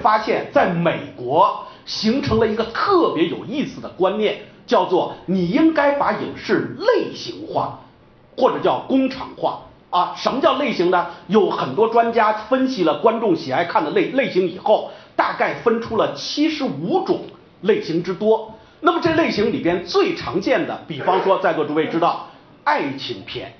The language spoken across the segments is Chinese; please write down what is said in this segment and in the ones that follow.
发现，在美国形成了一个特别有意思的观念，叫做你应该把影视类型化，或者叫工厂化啊。什么叫类型呢？有很多专家分析了观众喜爱看的类类型以后，大概分出了七十五种类型之多。那么这类型里边最常见的，比方说在座诸位知道爱情片。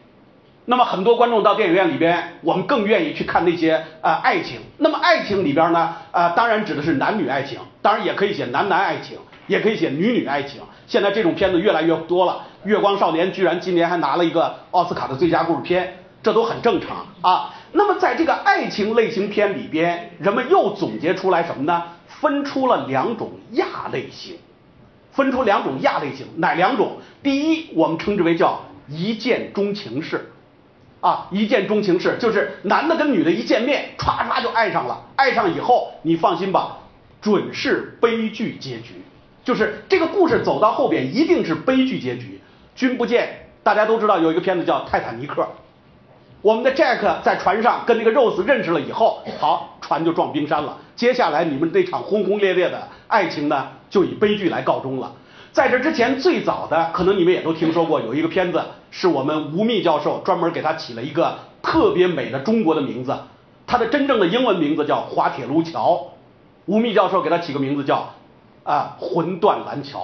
那么很多观众到电影院里边，我们更愿意去看那些呃爱情。那么爱情里边呢，呃当然指的是男女爱情，当然也可以写男男爱情，也可以写女女爱情。现在这种片子越来越多了，《月光少年》居然今年还拿了一个奥斯卡的最佳故事片，这都很正常啊。那么在这个爱情类型片里边，人们又总结出来什么呢？分出了两种亚类型，分出两种亚类型，哪两种？第一，我们称之为叫一见钟情式。啊，一见钟情式就是男的跟女的一见面，歘歘就爱上了。爱上以后，你放心吧，准是悲剧结局。就是这个故事走到后边一定是悲剧结局。君不见，大家都知道有一个片子叫《泰坦尼克》，我们的 Jack 在船上跟那个 Rose 认识了以后，好，船就撞冰山了。接下来你们这场轰轰烈烈的爱情呢，就以悲剧来告终了。在这之前，最早的可能你们也都听说过，有一个片子是我们吴宓教授专门给他起了一个特别美的中国的名字，它的真正的英文名字叫《滑铁卢桥》，吴宓教授给他起个名字叫啊《魂断蓝桥》，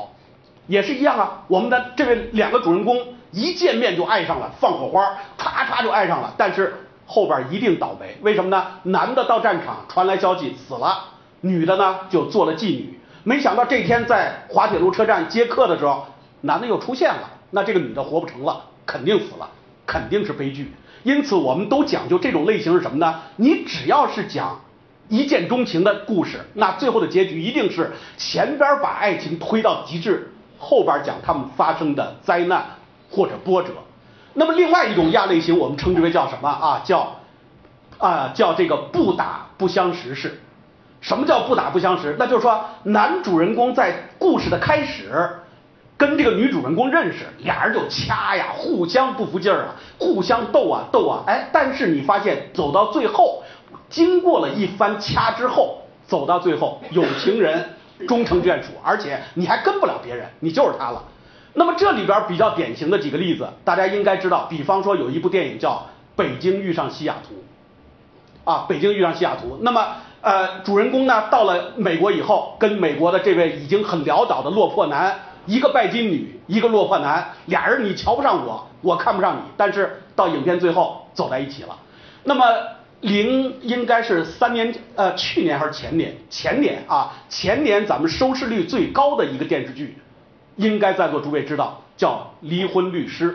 也是一样啊。我们的这位两个主人公一见面就爱上了，放火花，唰唰就爱上了，但是后边一定倒霉，为什么呢？男的到战场传来消息死了，女的呢就做了妓女。没想到这天在滑铁卢车站接客的时候，男的又出现了，那这个女的活不成了，肯定死了，肯定是悲剧。因此，我们都讲究这种类型是什么呢？你只要是讲一见钟情的故事，那最后的结局一定是前边把爱情推到极致，后边讲他们发生的灾难或者波折。那么，另外一种亚类型，我们称之为叫什么啊？叫啊叫这个不打不相识式。什么叫不打不相识？那就是说，男主人公在故事的开始跟这个女主人公认识，俩人就掐呀，互相不服劲儿啊，互相斗啊斗啊，哎，但是你发现走到最后，经过了一番掐之后，走到最后有情人 终成眷属，而且你还跟不了别人，你就是他了。那么这里边比较典型的几个例子，大家应该知道，比方说有一部电影叫《北京遇上西雅图》，啊，《北京遇上西雅图》，那么。呃，主人公呢到了美国以后，跟美国的这位已经很潦倒的落魄男，一个拜金女，一个落魄男，俩人你瞧不上我，我看不上你，但是到影片最后走在一起了。那么零应该是三年，呃，去年还是前年？前年啊，前年咱们收视率最高的一个电视剧，应该在座诸位知道，叫《离婚律师》。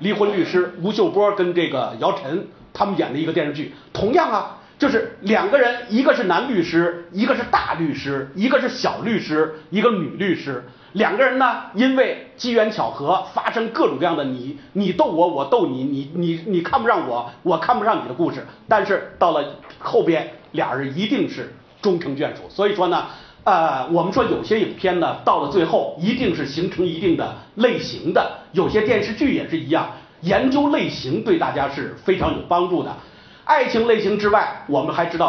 离婚律师，吴秀波跟这个姚晨他们演的一个电视剧，同样啊。就是两个人，一个是男律师，一个是大律师，一个是小律师，一个女律师。两个人呢，因为机缘巧合，发生各种各样的你你斗我，我斗你，你你你看不上我，我看不上你的故事。但是到了后边，俩人一定是终成眷属。所以说呢，呃，我们说有些影片呢，到了最后一定是形成一定的类型的。有些电视剧也是一样，研究类型对大家是非常有帮助的。爱情类型之外，我们还知道。